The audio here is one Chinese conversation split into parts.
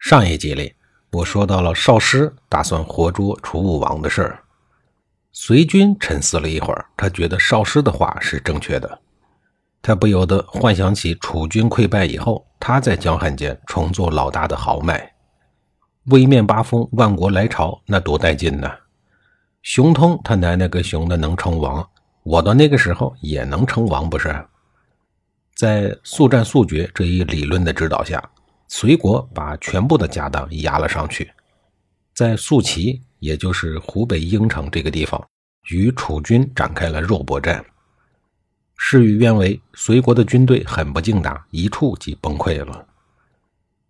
上一集里，我说到了少师打算活捉楚武王的事儿。随军沉思了一会儿，他觉得少师的话是正确的。他不由得幻想起楚军溃败以后，他在江汉间重做老大的豪迈，威面八方，万国来朝，那多带劲呐！熊通他奶奶个熊的能称王，我到那个时候也能称王不是？在速战速决这一理论的指导下。隋国把全部的家当押了上去，在宿齐，也就是湖北应城这个地方，与楚军展开了肉搏战。事与愿违，隋国的军队很不经打，一触即崩溃了。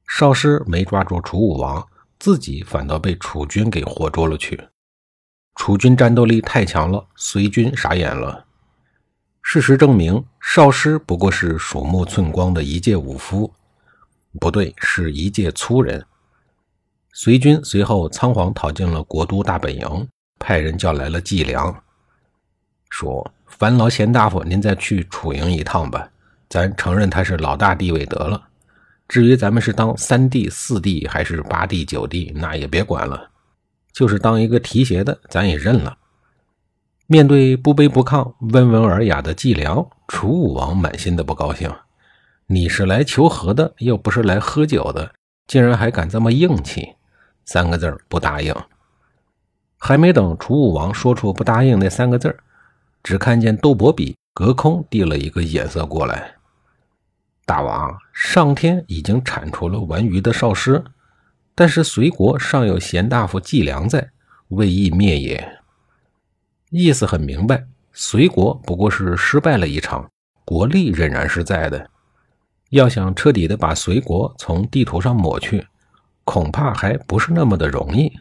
少师没抓住楚武王，自己反倒被楚军给活捉了去。楚军战斗力太强了，隋军傻眼了。事实证明，少师不过是鼠目寸光的一介武夫。不对，是一介粗人。隋军随后仓皇逃进了国都大本营，派人叫来了季梁，说：“烦劳贤大夫，您再去楚营一趟吧。咱承认他是老大地位得了。至于咱们是当三弟、四弟还是八弟、九弟，那也别管了，就是当一个提携的，咱也认了。”面对不卑不亢、温文尔雅的季梁，楚武王满心的不高兴。你是来求和的，又不是来喝酒的，竟然还敢这么硬气！三个字不答应。还没等楚武王说出不答应那三个字只看见窦伯比隔空递了一个眼色过来。大王，上天已经铲除了玩鱼的少师，但是隋国尚有贤大夫季梁在，未易灭也。意思很明白，隋国不过是失败了一场，国力仍然是在的。要想彻底的把隋国从地图上抹去，恐怕还不是那么的容易。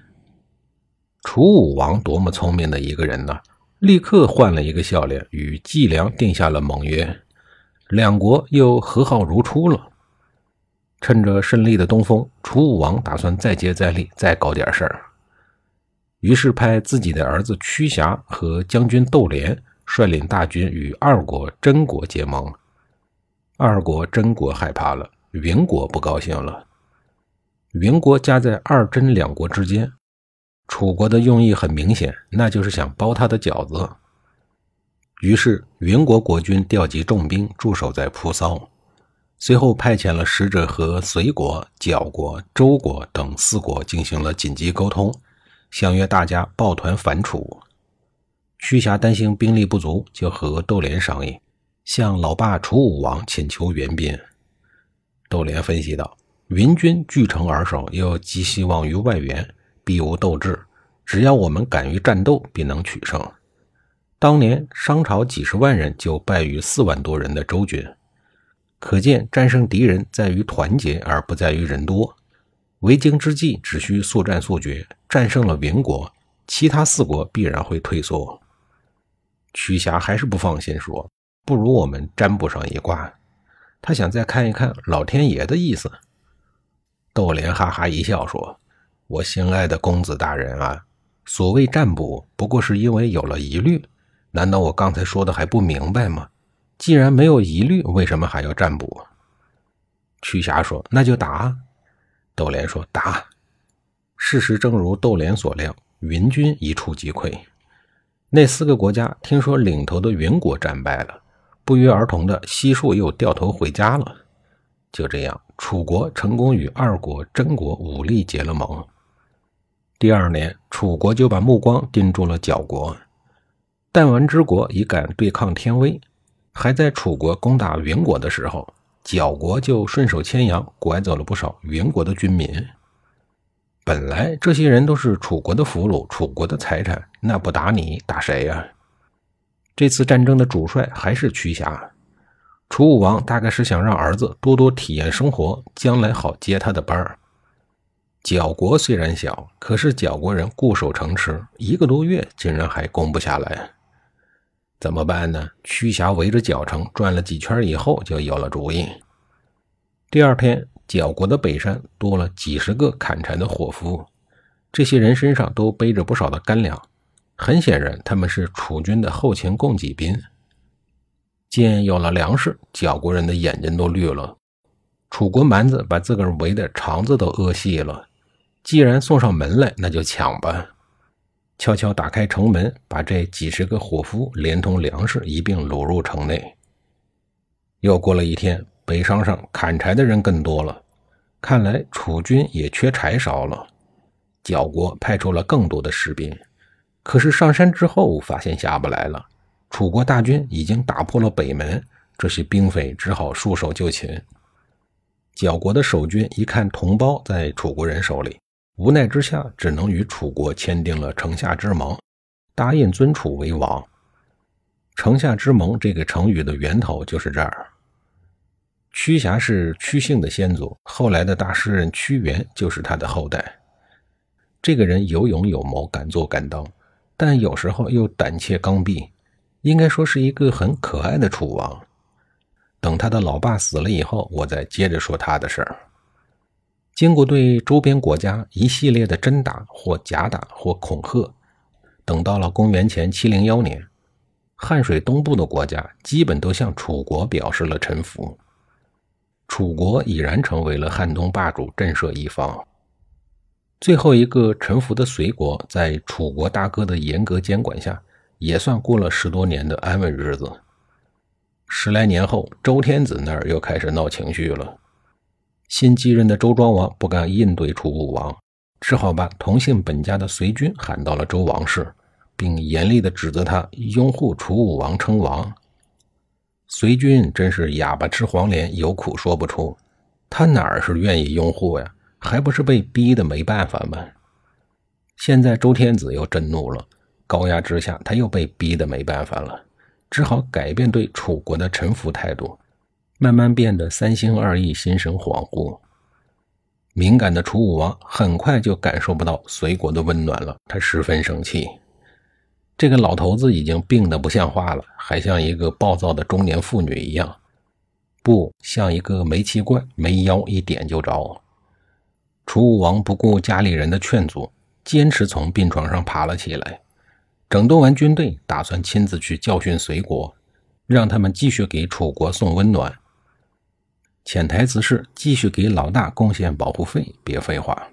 楚武王多么聪明的一个人呢！立刻换了一个笑脸，与季梁定下了盟约，两国又和好如初了。趁着胜利的东风，楚武王打算再接再厉，再搞点事儿。于是派自己的儿子屈瑕和将军窦连率领大军与二国真国结盟。二国、真国害怕了，云国不高兴了。云国夹在二真两国之间，楚国的用意很明显，那就是想包他的饺子。于是，云国国君调集重兵驻守在蒲骚，随后派遣了使者和隋国、角国、周国等四国进行了紧急沟通，相约大家抱团反楚。屈瑕担心兵力不足，就和窦连商议。向老爸楚武王请求援兵。窦连分析道：“云军据城而守，又寄希望于外援，必无斗志。只要我们敢于战斗，必能取胜。当年商朝几十万人就败于四万多人的周军，可见战胜敌人在于团结，而不在于人多。为京之计，只需速战速决，战胜了云国，其他四国必然会退缩。”屈瑕还是不放心，说。不如我们占卜上一卦，他想再看一看老天爷的意思。窦莲哈哈一笑说：“我心爱的公子大人啊，所谓占卜，不过是因为有了疑虑。难道我刚才说的还不明白吗？既然没有疑虑，为什么还要占卜？”屈霞说：“那就打。”窦莲说：“打。”事实正如窦莲所料，云军一触即溃。那四个国家听说领头的云国战败了。不约而同的，悉数又掉头回家了。就这样，楚国成功与二国真国武力结了盟。第二年，楚国就把目光盯住了角国。弹丸之国已敢对抗天威，还在楚国攻打云国的时候，角国就顺手牵羊，拐走了不少云国的军民。本来这些人都是楚国的俘虏，楚国的财产，那不打你，打谁呀？这次战争的主帅还是屈瑕，楚武王大概是想让儿子多多体验生活，将来好接他的班儿。缴国虽然小，可是缴国人固守城池，一个多月竟然还攻不下来，怎么办呢？屈瑕围着角城转了几圈以后，就有了主意。第二天，缴国的北山多了几十个砍柴的伙夫，这些人身上都背着不少的干粮，很显然他们是楚军的后勤供给兵。见有了粮食，缴国人的眼睛都绿了。楚国蛮子把自个儿围的肠子都饿细了，既然送上门来，那就抢吧。悄悄打开城门，把这几十个伙夫连同粮食一并掳入城内。又过了一天。北商上砍柴的人更多了，看来楚军也缺柴烧了。角国派出了更多的士兵，可是上山之后发现下不来了。楚国大军已经打破了北门，这些兵匪只好束手就擒。角国的守军一看同胞在楚国人手里，无奈之下只能与楚国签订了城下之盟，答应尊楚为王。城下之盟这个成语的源头就是这儿。屈瑕是屈姓的先祖，后来的大诗人屈原就是他的后代。这个人有勇有谋，敢做敢当，但有时候又胆怯刚愎，应该说是一个很可爱的楚王。等他的老爸死了以后，我再接着说他的事儿。经过对周边国家一系列的真打或假打或恐吓，等到了公元前七零幺年，汉水东部的国家基本都向楚国表示了臣服。楚国已然成为了汉东霸主，震慑一方。最后一个臣服的隋国，在楚国大哥的严格监管下，也算过了十多年的安稳日子。十来年后，周天子那儿又开始闹情绪了。新继任的周庄王不敢应对楚武王，只好把同姓本家的隋军喊到了周王室，并严厉地指责他拥护楚武王称王。隋军真是哑巴吃黄连，有苦说不出。他哪儿是愿意拥护呀？还不是被逼的没办法吗？现在周天子又震怒了，高压之下，他又被逼得没办法了，只好改变对楚国的臣服态度，慢慢变得三心二意，心神恍惚。敏感的楚武王很快就感受不到隋国的温暖了，他十分生气。这个老头子已经病得不像话了，还像一个暴躁的中年妇女一样，不像一个煤气罐，没腰一点就着。楚武王不顾家里人的劝阻，坚持从病床上爬了起来，整顿完军队，打算亲自去教训隋国，让他们继续给楚国送温暖。潜台词是继续给老大贡献保护费，别废话。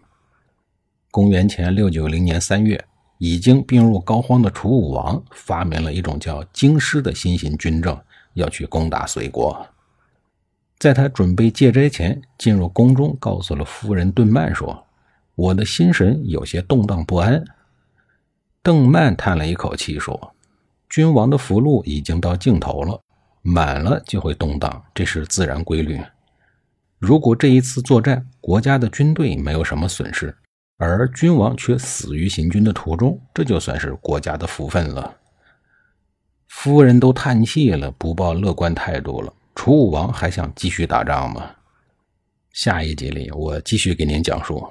公元前六九零年三月。已经病入膏肓的楚武王发明了一种叫京师的新型军政，要去攻打隋国。在他准备戒斋前，进入宫中，告诉了夫人邓曼说：“我的心神有些动荡不安。”邓曼叹了一口气说：“君王的福禄已经到尽头了，满了就会动荡，这是自然规律。如果这一次作战，国家的军队没有什么损失。”而君王却死于行军的途中，这就算是国家的福分了。夫人都叹气了，不抱乐观态度了。楚武王还想继续打仗吗？下一集里我继续给您讲述。